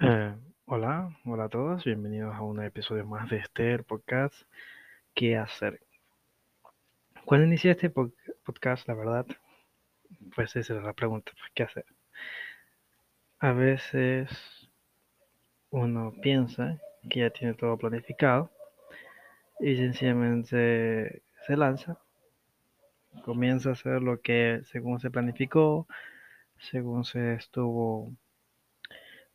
Eh, hola, hola a todos, bienvenidos a un episodio más de este podcast. ¿Qué hacer? Cuando inicié este po- podcast, la verdad, pues esa es la pregunta, pues, ¿qué hacer? A veces uno piensa que ya tiene todo planificado y sencillamente se lanza, comienza a hacer lo que según se planificó, según se estuvo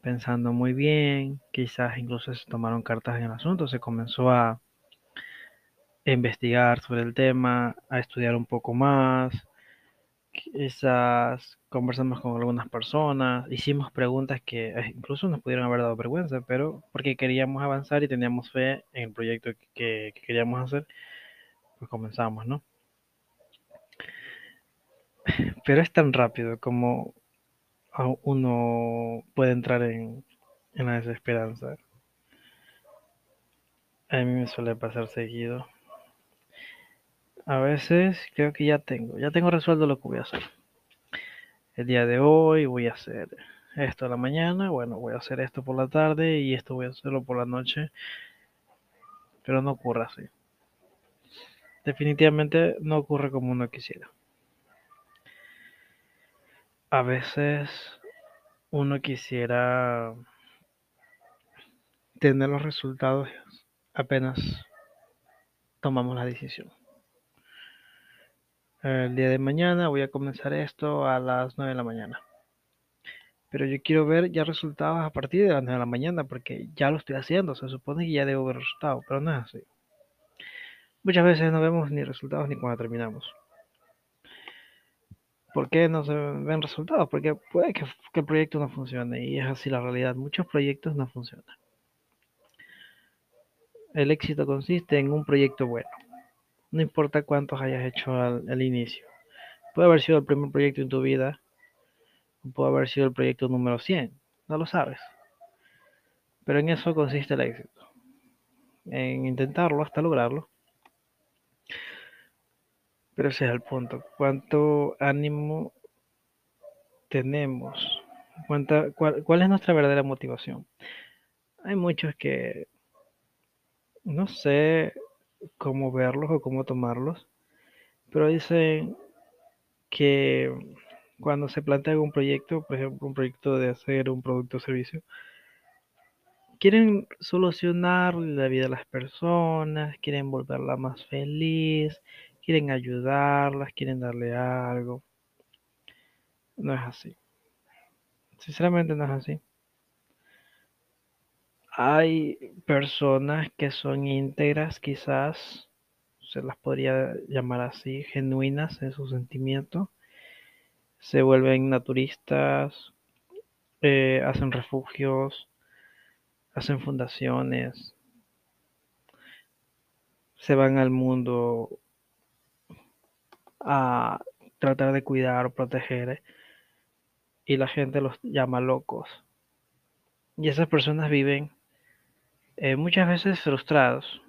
pensando muy bien, quizás incluso se tomaron cartas en el asunto, se comenzó a investigar sobre el tema, a estudiar un poco más, quizás conversamos con algunas personas, hicimos preguntas que eh, incluso nos pudieron haber dado vergüenza, pero porque queríamos avanzar y teníamos fe en el proyecto que, que queríamos hacer, pues comenzamos, ¿no? Pero es tan rápido como uno puede entrar en, en la desesperanza. A mí me suele pasar seguido. A veces creo que ya tengo, ya tengo resuelto lo que voy a hacer. El día de hoy voy a hacer esto a la mañana, bueno, voy a hacer esto por la tarde y esto voy a hacerlo por la noche, pero no ocurre así. Definitivamente no ocurre como uno quisiera. A veces uno quisiera tener los resultados apenas tomamos la decisión. El día de mañana voy a comenzar esto a las 9 de la mañana. Pero yo quiero ver ya resultados a partir de las 9 de la mañana porque ya lo estoy haciendo. Se supone que ya debo ver resultados, pero no es así. Muchas veces no vemos ni resultados ni cuando terminamos. ¿Por qué no se ven resultados? Porque puede que, el proyecto no funcione y es así la realidad. Muchos proyectos no funcionan. El éxito consiste en un proyecto bueno. No importa cuántos hayas hecho al, inicio. Puede haber sido el primer proyecto en tu vida, puede haber sido el proyecto número 100, no lo sabes. Pero en eso consiste el éxito, en intentarlo hasta lograrlo. Pero ese es el punto, cuánto ánimo tenemos, cuánta, cuál, cuál es nuestra verdadera motivación. Hay muchos que no sé cómo verlos o cómo tomarlos, pero dicen que cuando se plantea un proyecto, por ejemplo, un proyecto de hacer un producto o servicio, quieren solucionar la vida de las personas, quieren volverla más feliz, quieren ayudarlas, quieren darle algo. No es así. Sinceramente no es así. Hay personas que son íntegras, quizás se las podría llamar así, genuinas en su sentimiento. Se vuelven naturistas, eh, hacen refugios, hacen fundaciones, se van al mundo a tratar de cuidar o proteger y la gente los llama locos. Y esas personas viven eh, muchas veces frustrados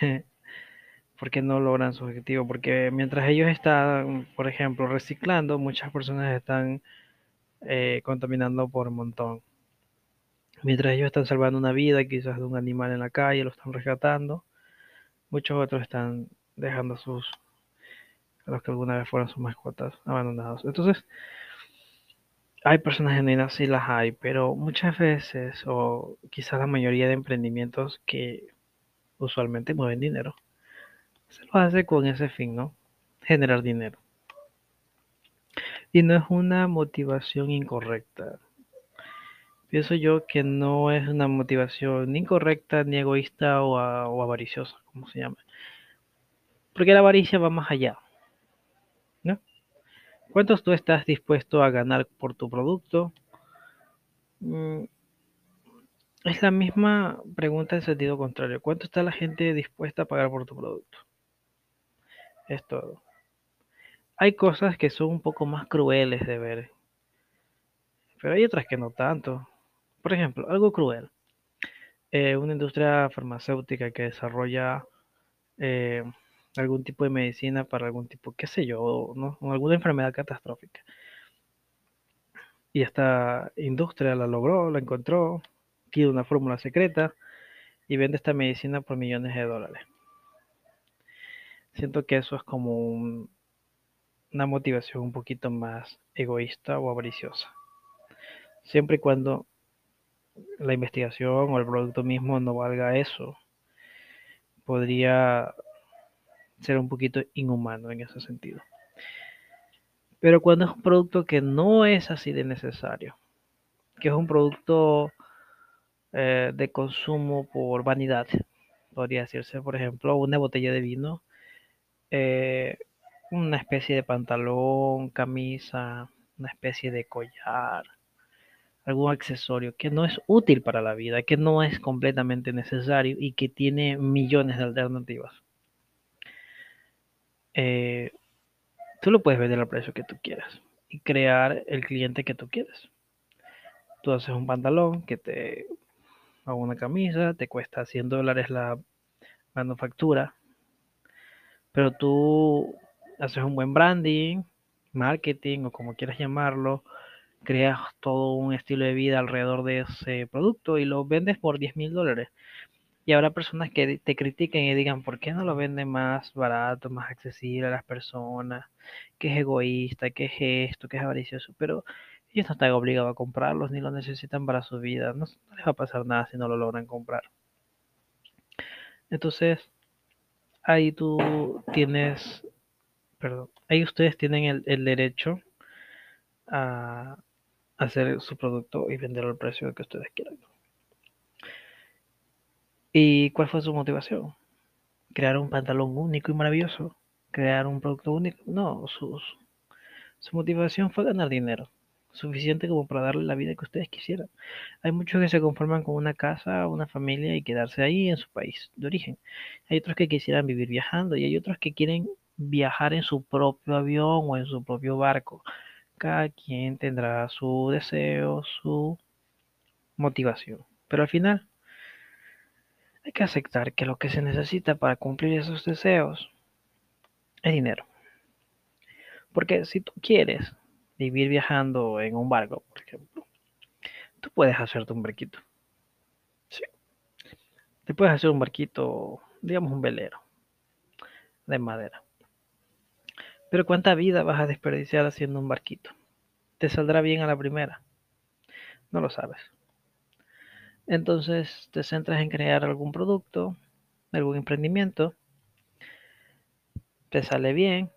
porque no logran su objetivo, porque mientras ellos están, por ejemplo, reciclando, muchas personas están eh, contaminando por un montón. Mientras ellos están salvando una vida, quizás de un animal en la calle, lo están rescatando, muchos otros están dejando sus, a los que alguna vez fueron sus mascotas abandonados. Entonces, hay personas genuinas, sí las hay, pero muchas veces, o quizás la mayoría de emprendimientos que usualmente mueven dinero, se lo hace con ese fin, ¿no? Generar dinero. Y no es una motivación incorrecta. Pienso yo que no es una motivación ni incorrecta, ni egoísta o, o avariciosa, como se llama. Porque la avaricia va más allá. ¿Cuántos tú estás dispuesto a ganar por tu producto? Mm, es la misma pregunta en sentido contrario. ¿Cuánto está la gente dispuesta a pagar por tu producto? Es todo. Hay cosas que son un poco más crueles de ver, pero hay otras que no tanto. Por ejemplo, algo cruel. Eh, una industria farmacéutica que desarrolla eh, algún tipo de medicina para algún tipo, qué sé yo, ¿no? alguna enfermedad catastrófica. y esta industria la logró, la encontró, tiene una fórmula secreta y vende esta medicina por millones de dólares. Siento que eso es como un- una motivación un poquito más egoísta o avariciosa. Siempre y cuando la investigación o el producto mismo no valga eso, podría ser un poquito inhumano en ese sentido. Pero cuando es un producto que no es así de necesario, que es un producto eh, de consumo por vanidad, podría decirse, por ejemplo, una botella de vino, eh, una especie de pantalón, camisa, una especie de collar, algún accesorio que no es útil para la vida, que no es completamente necesario y que tiene millones de alternativas. Eh, tú lo puedes vender al precio que tú quieras y crear el cliente que tú quieres. Tú haces un pantalón que te o una camisa, te cuesta 100 dólares la manufactura, pero tú haces un buen branding, marketing o como quieras llamarlo, creas todo un estilo de vida alrededor de ese producto y lo vendes por 10 mil dólares. Y habrá personas que te critiquen y digan, ¿por qué no lo vende más barato, más accesible a las personas? Que es egoísta, que es esto, que es avaricioso. Pero ellos no están obligados a comprarlos ni lo necesitan para su vida. No, les va a pasar nada si no lo logran comprar. Entonces, ahí tú tienes, perdón, ahí ustedes tienen el, el derecho a hacer su producto y venderlo al precio que ustedes quieran. ¿Y cuál fue su motivación? Crear un pantalón único y maravilloso. Crear un producto único. No, su, su motivación fue ganar dinero. Suficiente como para darle la vida que ustedes quisieran. Hay muchos que se conforman con una casa, una familia y quedarse ahí en su país de origen. Hay otros que quisieran vivir viajando y hay otros que quieren viajar en su propio avión o en su propio barco. Cada quien tendrá su deseo, su motivación. Pero al final hay que aceptar que lo que se necesita para cumplir esos deseos es dinero. Porque si tú quieres vivir viajando en un barco, por ejemplo, tú puedes hacerte un barquito. Sí. Te puedes hacer un barquito, digamos un velero de madera. Pero ¿cuánta vida vas a desperdiciar haciendo un barquito? ¿Te saldrá bien a la primera? No lo sabes. Entonces te centras en crear algún producto, algún emprendimiento, te sale bien,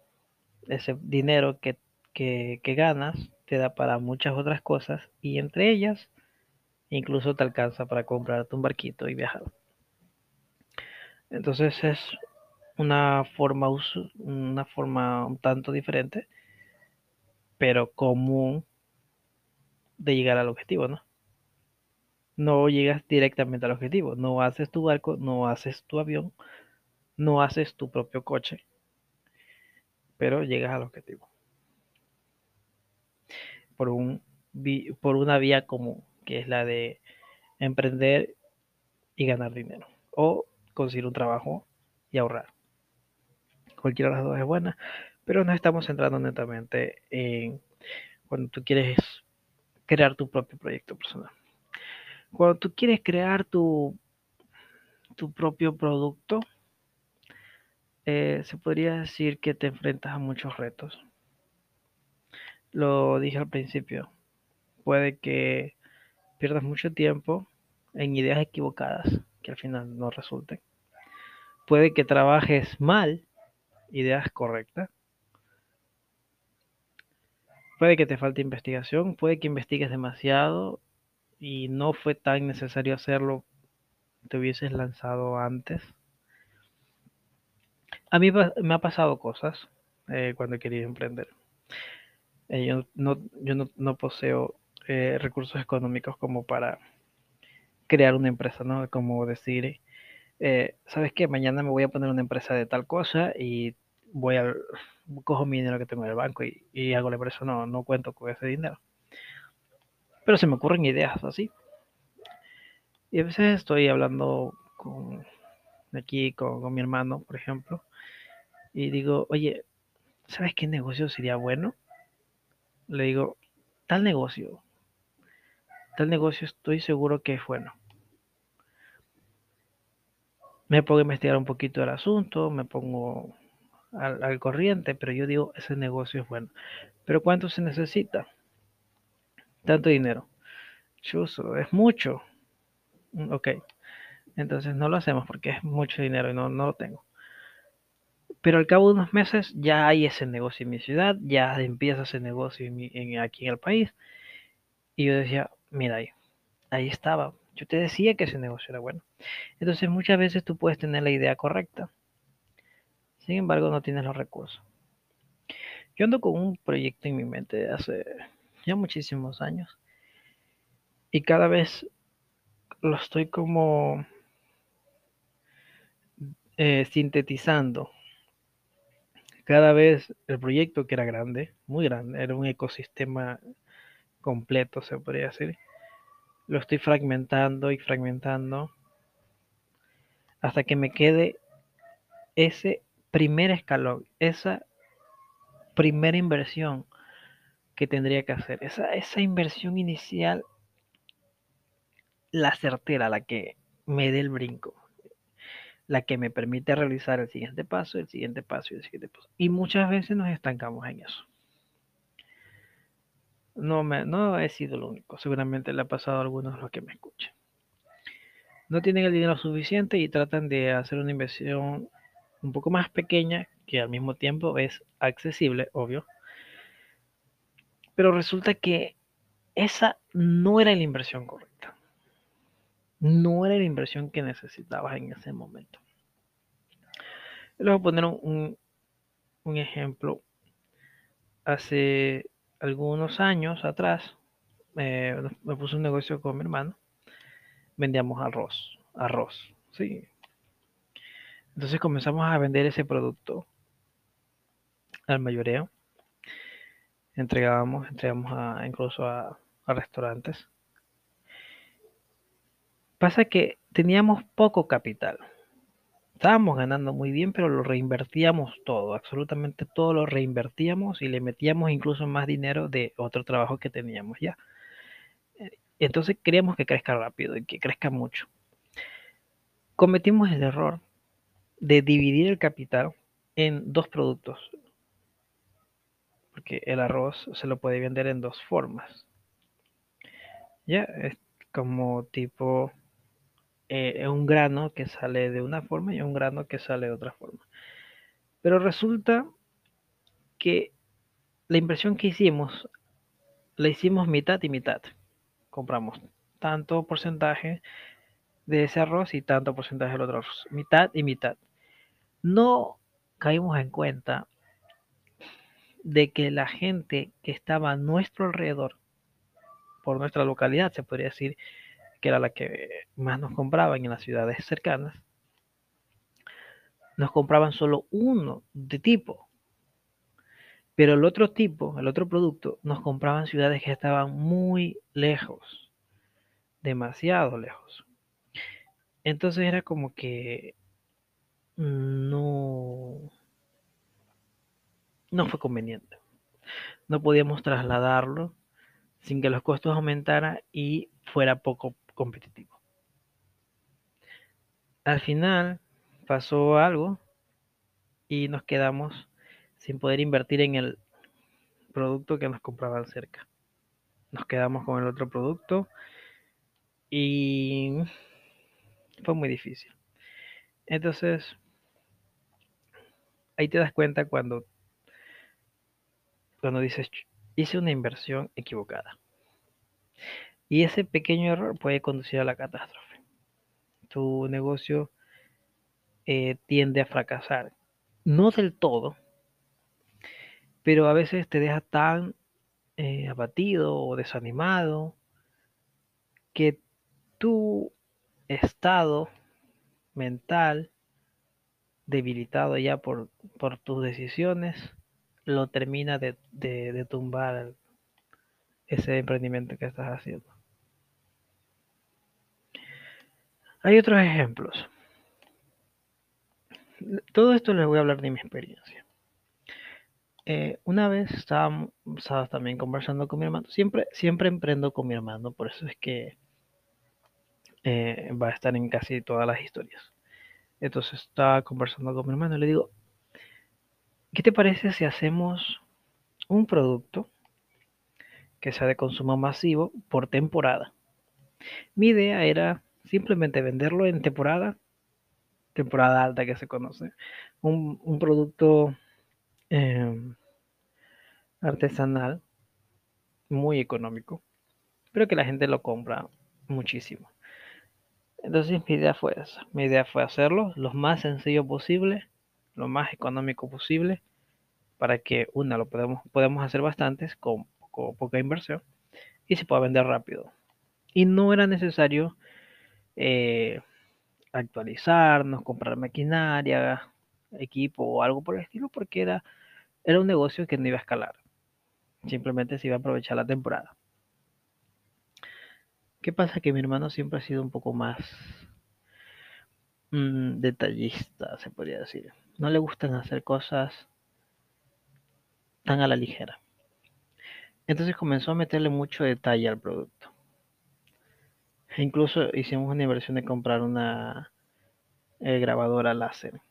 ese dinero que, que, ganas te da para muchas otras cosas y entre ellas incluso te alcanza para comprarte un barquito y viajar. Entonces es una forma, una forma un tanto diferente, pero común de llegar al objetivo, ¿no? No llegas directamente al objetivo, no haces tu barco, no haces tu avión, no haces tu propio coche, pero llegas al objetivo. Por, un, por una vía común, que es la de emprender y ganar dinero, o conseguir un trabajo y ahorrar. Cualquiera de las dos es buena, pero nos estamos centrando netamente en cuando tú quieres crear tu propio proyecto personal. Cuando tú quieres crear tu, tu propio producto, eh, se podría decir que te enfrentas a muchos retos. Lo dije al principio, puede que pierdas mucho tiempo en ideas equivocadas que al final no resulten. Puede que trabajes mal ideas correctas. Puede que te falte investigación, puede que investigues demasiado y no fue tan necesario hacerlo, te hubieses lanzado antes. A mí me ha pasado cosas eh, cuando he querido emprender. Eh, yo no, yo no, poseo eh, recursos económicos como para crear una empresa, ¿no? Como decir, ¿sabes qué? Mañana me voy a poner una empresa de tal cosa y voy a cojo mi dinero que tengo en el banco y, y hago la empresa. No, no cuento con ese dinero. Pero se me ocurren ideas así. Y a veces estoy hablando con aquí con, con mi hermano, por ejemplo, y digo, oye, ¿sabes qué negocio sería bueno? Le digo, tal negocio, tal negocio estoy seguro que es bueno. Me pongo a investigar un poquito el asunto, me pongo al, al corriente, pero yo digo, ese negocio es bueno. Pero ¿cuánto se necesita? Tanto dinero. Chuso, es mucho. Mm, Ok, entonces no lo hacemos porque es mucho dinero y no, no lo tengo. Pero al cabo de unos meses ya hay ese negocio en mi ciudad, ya empieza ese negocio en mi- en- aquí en el país. Y yo decía, mira ahí, ahí estaba. Yo te decía que ese negocio era bueno. Entonces muchas veces tú puedes tener la idea correcta, sin embargo no tienes los recursos. Yo ando con un proyecto en mi mente de hace ya muchísimos años y cada vez lo estoy como eh, sintetizando. Cada vez el proyecto que era grande, muy grande, era un ecosistema completo, se podría decir, lo estoy fragmentando y fragmentando hasta que me quede ese primer escalón, esa primera inversión que tendría que hacer, esa, esa inversión inicial, la certera, la que me dé el brinco, la que me permite realizar el siguiente paso, el siguiente paso y el siguiente paso. Y muchas veces nos estancamos en eso. No, me, no he sido el único, seguramente le ha pasado a algunos de los que me escuchan. No tienen el dinero suficiente y tratan de hacer una inversión un poco más pequeña, que al mismo tiempo es accesible, obvio. Pero resulta que esa no era la inversión correcta. No era la inversión que necesitabas en ese momento. Les voy a poner un, un, ejemplo. Hace algunos años atrás, eh, me puse un negocio con mi hermano. Vendíamos arroz, arroz, sí. Entonces comenzamos a vender ese producto al mayoreo. Entregábamos, entregamos a, incluso a, a restaurantes. Pasa que teníamos poco capital. Estábamos ganando muy bien, pero lo reinvertíamos todo, absolutamente todo lo reinvertíamos y le metíamos incluso más dinero de otro trabajo que teníamos ya. Entonces queríamos que crezca rápido y que crezca mucho. Cometimos el error de dividir el capital en dos productos, porque el arroz se lo puede vender en dos formas. Ya, es como tipo eh, un grano que sale de una forma y un grano que sale de otra forma. Pero resulta que la inversión que hicimos la hicimos mitad y mitad. Compramos tanto porcentaje de ese arroz y tanto porcentaje del otro arroz. Mitad y mitad. No caímos en cuenta de que la gente que estaba a nuestro alrededor, por nuestra localidad, se podría decir, que era la que más nos compraban en las ciudades cercanas, nos compraban solo uno de tipo. Pero el otro tipo, el otro producto, nos compraban ciudades que estaban muy lejos, demasiado lejos. Entonces era como que no, no fue conveniente. No podíamos trasladarlo sin que los costos aumentaran y fuera poco competitivo. Al final pasó algo y nos quedamos sin poder invertir en el producto que nos compraban cerca. Nos quedamos con el otro producto y fue muy difícil. Entonces, ahí te das cuenta cuando, cuando dices, hice una inversión equivocada. Y ese pequeño error puede conducir a la catástrofe. Tu negocio eh, tiende a fracasar. No del todo, pero a veces te deja tan eh, abatido o desanimado que tu estado mental debilitado ya por, por tus decisiones lo termina de, de, tumbar ese emprendimiento que estás haciendo. Hay otros ejemplos. Todo esto les voy a hablar de mi experiencia. Eh, una vez estaba también conversando con mi hermano. Siempre, siempre emprendo con mi hermano, por eso es que eh, va a estar en casi todas las historias. Entonces estaba conversando con mi hermano y le digo, ¿qué te parece si hacemos un producto que sea de consumo masivo por temporada? Mi idea era simplemente venderlo en temporada, temporada alta que se conoce, un, producto eh, artesanal muy económico, pero que la gente lo compra muchísimo. Entonces mi idea fue esa, mi idea fue hacerlo lo más sencillo posible, lo más económico posible, para que una lo podemos, podemos hacer bastantes con, poca inversión y se pueda vender rápido. Y no era necesario eh, actualizarnos, comprar maquinaria, equipo o algo por el estilo, porque era, era un negocio que no iba a escalar. Simplemente se iba a aprovechar la temporada. ¿Qué pasa? Que mi hermano siempre ha sido un poco más mmm, detallista, se podría decir. No le gustan hacer cosas tan a la ligera. Entonces comenzó a meterle mucho detalle al producto. E incluso hicimos una inversión de comprar una eh, grabadora láser.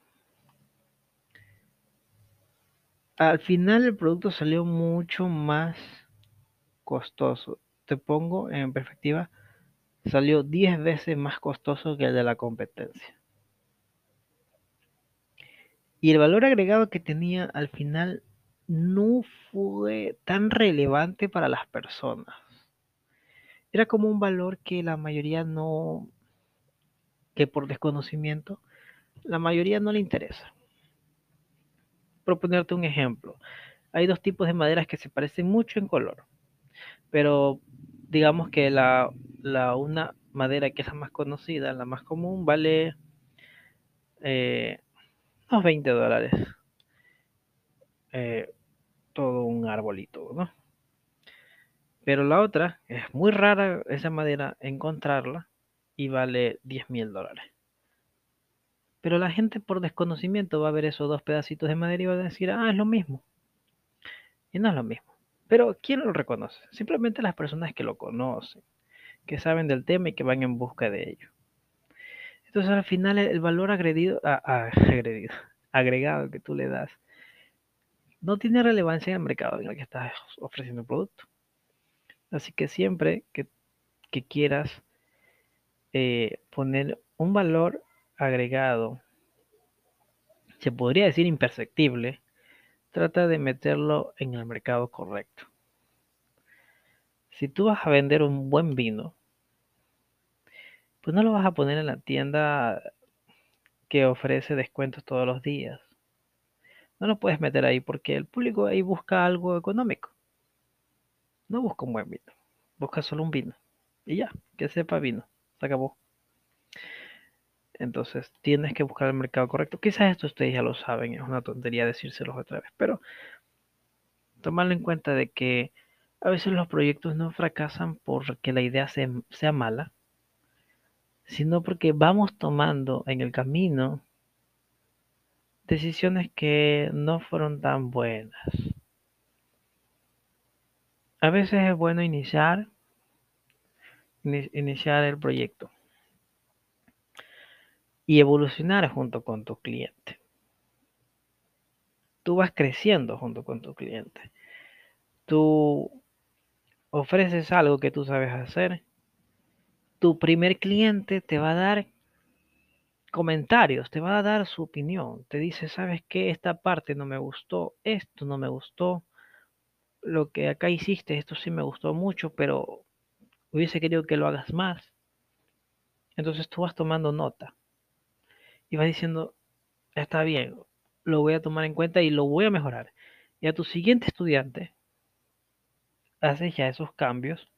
Al final el producto salió mucho más costoso. Te pongo en perspectiva, salió 10 veces más costoso que el de la competencia. Y el valor agregado que tenía al final no fue tan relevante para las personas. Era como un valor que la mayoría no, que por desconocimiento, la mayoría no le interesa. Por ponerte un ejemplo, hay dos tipos de maderas que se parecen mucho en color, pero digamos que la, la una madera que es la más conocida, la más común, vale eh, unos 20 dólares. Eh, todo un arbolito, ¿no? Pero la otra, es muy rara esa madera encontrarla y vale 10 mil dólares. Pero la gente por desconocimiento va a ver esos dos pedacitos de madera y va a decir, ah, es lo mismo. Y no es lo mismo. Pero ¿quién lo reconoce? Simplemente las personas que lo conocen, que saben del tema y que van en busca de ello. Entonces al final el valor agregado que tú le das no tiene relevancia en el mercado en el que estás ofreciendo el producto. Así que siempre que, que quieras eh, poner un valor agregado, se podría decir imperceptible, trata de meterlo en el mercado correcto. Si tú vas a vender un buen vino, pues no lo vas a poner en la tienda que ofrece descuentos todos los días. No lo puedes meter ahí porque el público ahí busca algo económico. No busca un buen vino, busca solo un vino. Y ya, que sepa vino. Se acabó. Entonces tienes que buscar el mercado correcto. Quizás esto ustedes ya lo saben, es una tontería decírselos otra vez, pero tomarlo en cuenta de que a veces los proyectos no fracasan porque la idea sea, sea mala, sino porque vamos tomando en el camino decisiones que no fueron tan buenas. A veces es bueno iniciar, iniciar el proyecto y evolucionar junto con tu cliente. Tú vas creciendo junto con tu cliente. Tú ofreces algo que tú sabes hacer. Tu primer cliente te va a dar comentarios, te va a dar su opinión. Te dice, ¿sabes qué? Esta parte no me gustó, esto no me gustó. Lo que acá hiciste, esto sí me gustó mucho, pero hubiese querido que lo hagas más. Entonces tú vas tomando nota y vas diciendo, está bien, lo voy a tomar en cuenta y lo voy a mejorar. Y a tu siguiente estudiante, haces ya esos cambios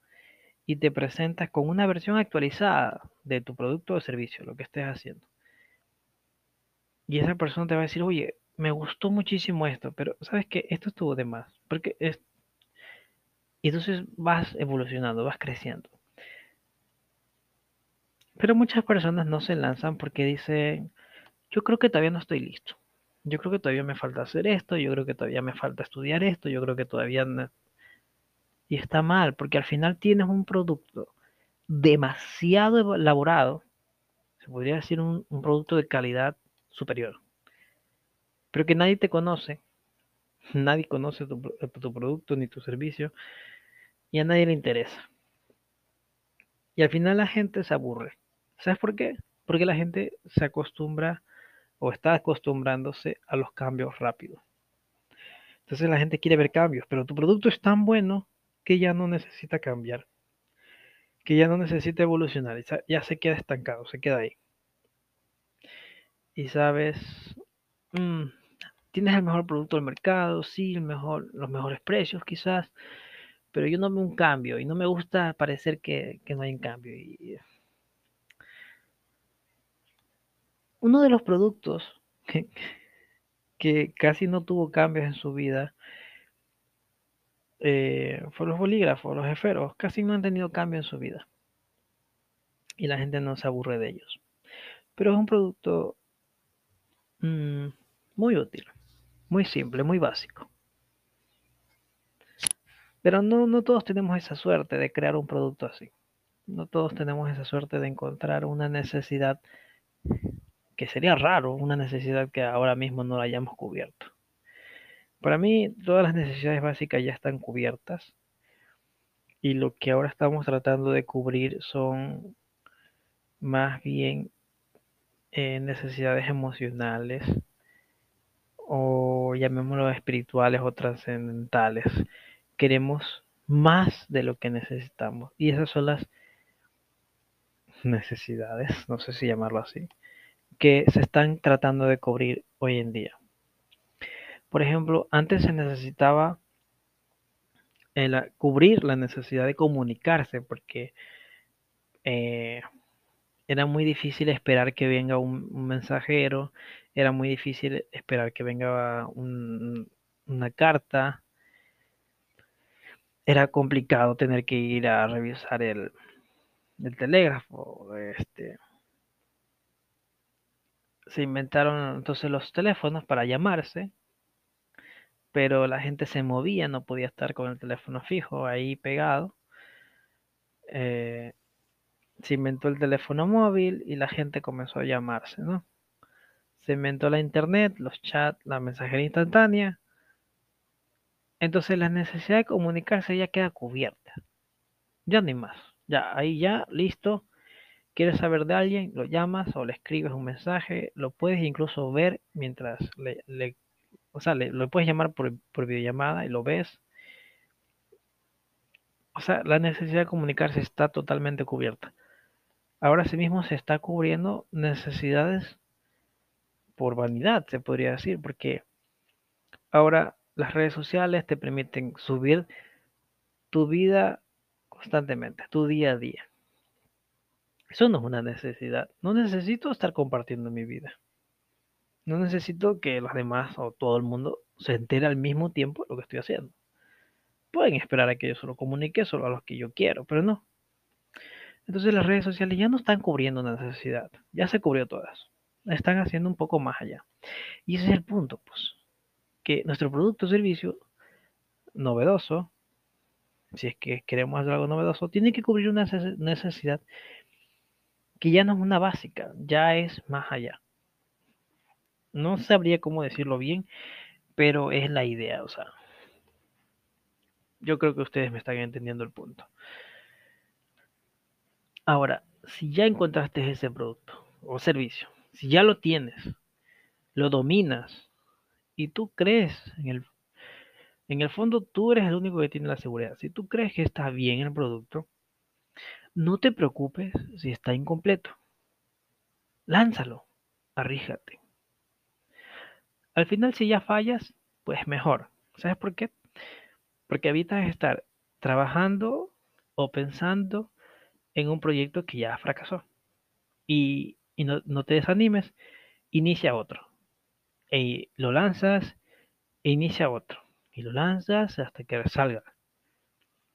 y te presentas con una versión actualizada de tu producto o servicio, lo que estés haciendo. Y esa persona te va a decir, oye, me gustó muchísimo esto, pero sabes que esto estuvo de más, porque es... Y entonces vas evolucionando, vas creciendo. Pero muchas personas no se lanzan porque dicen, yo creo que todavía no estoy listo. yo creo que todavía me falta hacer esto, yo creo que todavía me falta estudiar esto, yo creo que todavía... Y está mal, porque al final tienes un producto demasiado elaborado, se podría decir un, producto de calidad superior, pero que nadie te conoce, nadie conoce tu, tu producto ni tu servicio, y a nadie le interesa. Y al final la gente se aburre. ¿Sabes por qué? Porque la gente se acostumbra o está acostumbrándose a los cambios rápidos. Entonces la gente quiere ver cambios, pero tu producto es tan bueno que ya no necesita cambiar, que ya no necesita evolucionar, ya se queda estancado, se queda ahí. Y sabes, mm, tienes el mejor producto del mercado, sí, los mejores precios quizás, pero yo no veo un cambio y no me gusta parecer que, no hay un cambio. Y, uno de los productos que casi no tuvo cambios en su vida eh, los bolígrafos, los esferos, casi no han tenido cambio en su vida. Y la gente no se aburre de ellos. Pero es un producto mmm, muy útil, muy simple, muy básico. Pero no, no todos tenemos esa suerte de crear un producto así. No todos tenemos esa suerte de encontrar una necesidad que sería raro, una necesidad que ahora mismo no la hayamos cubierto. Para mí, todas las necesidades básicas ya están cubiertas y lo que ahora estamos tratando de cubrir son más bien eh, necesidades emocionales o llamémoslo espirituales o trascendentales. Queremos más de lo que necesitamos y esas son las necesidades, no sé si llamarlo así, que se están tratando de cubrir hoy en día. Por ejemplo, antes se necesitaba cubrir la necesidad de comunicarse porque eh, era muy difícil esperar que venga un, mensajero, era muy difícil esperar que venga una carta, era complicado tener que ir a revisar el, el telégrafo, este, se inventaron entonces los teléfonos para llamarse, pero la gente se movía, no podía estar con el teléfono fijo ahí pegado. Eh, se inventó el teléfono móvil y la gente comenzó a llamarse, ¿no? Se inventó la internet, los chats, la mensajería instantánea. Entonces la necesidad de comunicarse ya queda cubierta. Ya ni más. Ya, ahí ya, listo quieres saber de alguien, lo llamas o le escribes un mensaje, lo puedes incluso ver mientras le, o sea, le, lo puedes llamar por, por, videollamada y lo ves. O sea, la necesidad de comunicarse está totalmente cubierta. Ahora sí mismo se está cubriendo necesidades por vanidad, se podría decir, porque ahora las redes sociales te permiten subir tu vida constantemente, tu día a día. Eso no es una necesidad. No necesito estar compartiendo mi vida. No necesito que los demás o todo el mundo se entere al mismo tiempo de lo que estoy haciendo. Pueden esperar a que yo solo comunique solo a los que yo quiero, pero no. Entonces las redes sociales ya no están cubriendo una necesidad. Ya se cubrió todas. Están haciendo un poco más allá. Y ese es el punto, pues. Que nuestro producto o servicio novedoso, si es que queremos hacer algo novedoso, tiene que cubrir una necesidad que ya no es una básica, ya es más allá. No sabría cómo decirlo bien, pero es la idea, o sea. Yo creo que ustedes me están entendiendo el punto. Ahora, si ya encontraste ese producto o servicio, si ya lo tienes, lo dominas y tú crees en el en el fondo tú eres el único que tiene la seguridad. Si tú crees que está bien el producto, no te preocupes si está incompleto. Lánzalo, arríjate. Al final, si ya fallas, pues mejor. ¿Sabes por qué? Porque evitas estar trabajando o pensando en un proyecto que ya fracasó. Y, no, no, te desanimes, inicia otro. Y lo lanzas e inicia otro. Y lo lanzas hasta que salga.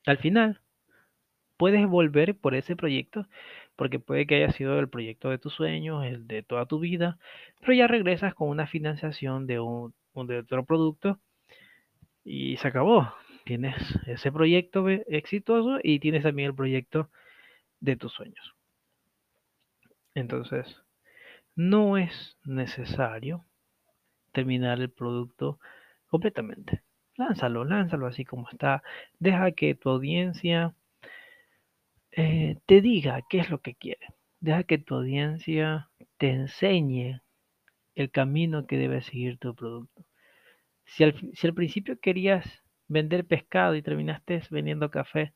Al final, puedes volver por ese proyecto, porque puede que haya sido el proyecto de tus sueños, el de toda tu vida, pero ya regresas con una financiación de, un, de otro producto y se acabó. Tienes ese proyecto exitoso y tienes también el proyecto de tus sueños. Entonces, no es necesario terminar el producto completamente. Lánzalo, lánzalo así como está. Deja que tu audiencia eh, te diga qué es lo que quiere. Deja que tu audiencia te enseñe el camino que debe seguir tu producto. Si al, principio querías vender pescado y terminaste vendiendo café,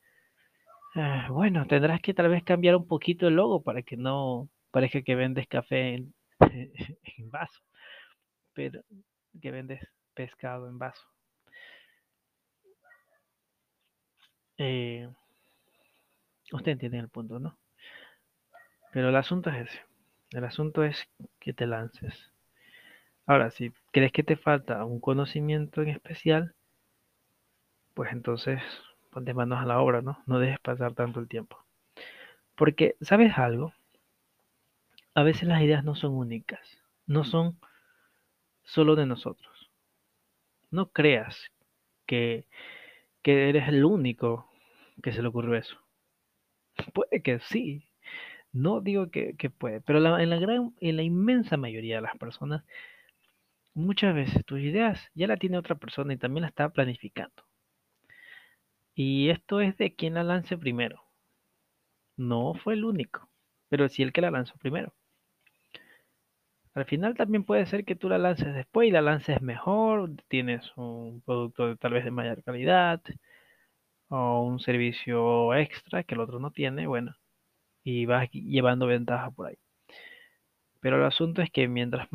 eh, bueno, tendrás que tal vez cambiar un poquito el logo para que no parezca que vendes café en, en vaso, pero que vendes pescado en vaso. Eh, usted entiende el punto, ¿no? Pero el asunto es ese. El asunto es que te lances. Ahora, si crees que te falta un conocimiento en especial, pues entonces ponte manos a la obra, ¿no? No dejes pasar tanto el tiempo. Porque, ¿sabes algo? A veces las ideas no son únicas, no son solo de nosotros. No creas que, que eres el único que se le ocurrió eso. Puede que sí, no digo que, puede, pero en, la gran, en la inmensa mayoría de las personas, muchas veces tus ideas ya la tiene otra persona y también la está planificando. Y esto es de quien la lance primero. No fue el único, pero sí el que la lanzó primero. Al final también puede ser que tú la lances después y la lances mejor, tienes un producto tal vez de mayor calidad o un servicio extra que el otro no tiene, bueno, y vas llevando ventaja por ahí. Pero el asunto es que mientras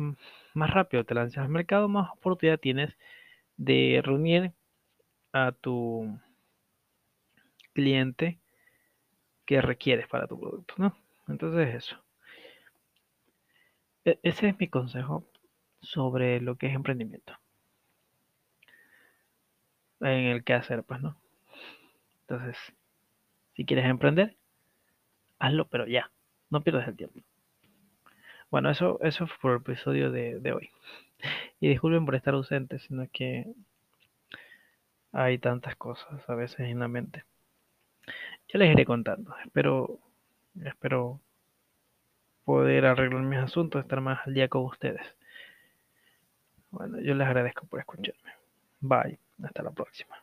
más rápido te lances al mercado, más oportunidad tienes de reunir a tu cliente que requieres para tu producto, ¿no? Entonces eso. E, ese es mi consejo sobre lo que es emprendimiento. En el que hacer, pues, ¿no? Entonces, si quieres emprender, hazlo, pero ya. No pierdas el tiempo. Bueno, eso, eso fue por el episodio de, de hoy. Y disculpen por estar ausente, sino que hay tantas cosas a veces en la mente. Ya les iré contando. Espero, espero poder arreglar mis asuntos, estar más al día con ustedes. Bueno, yo les agradezco por escucharme. Bye. Hasta la próxima.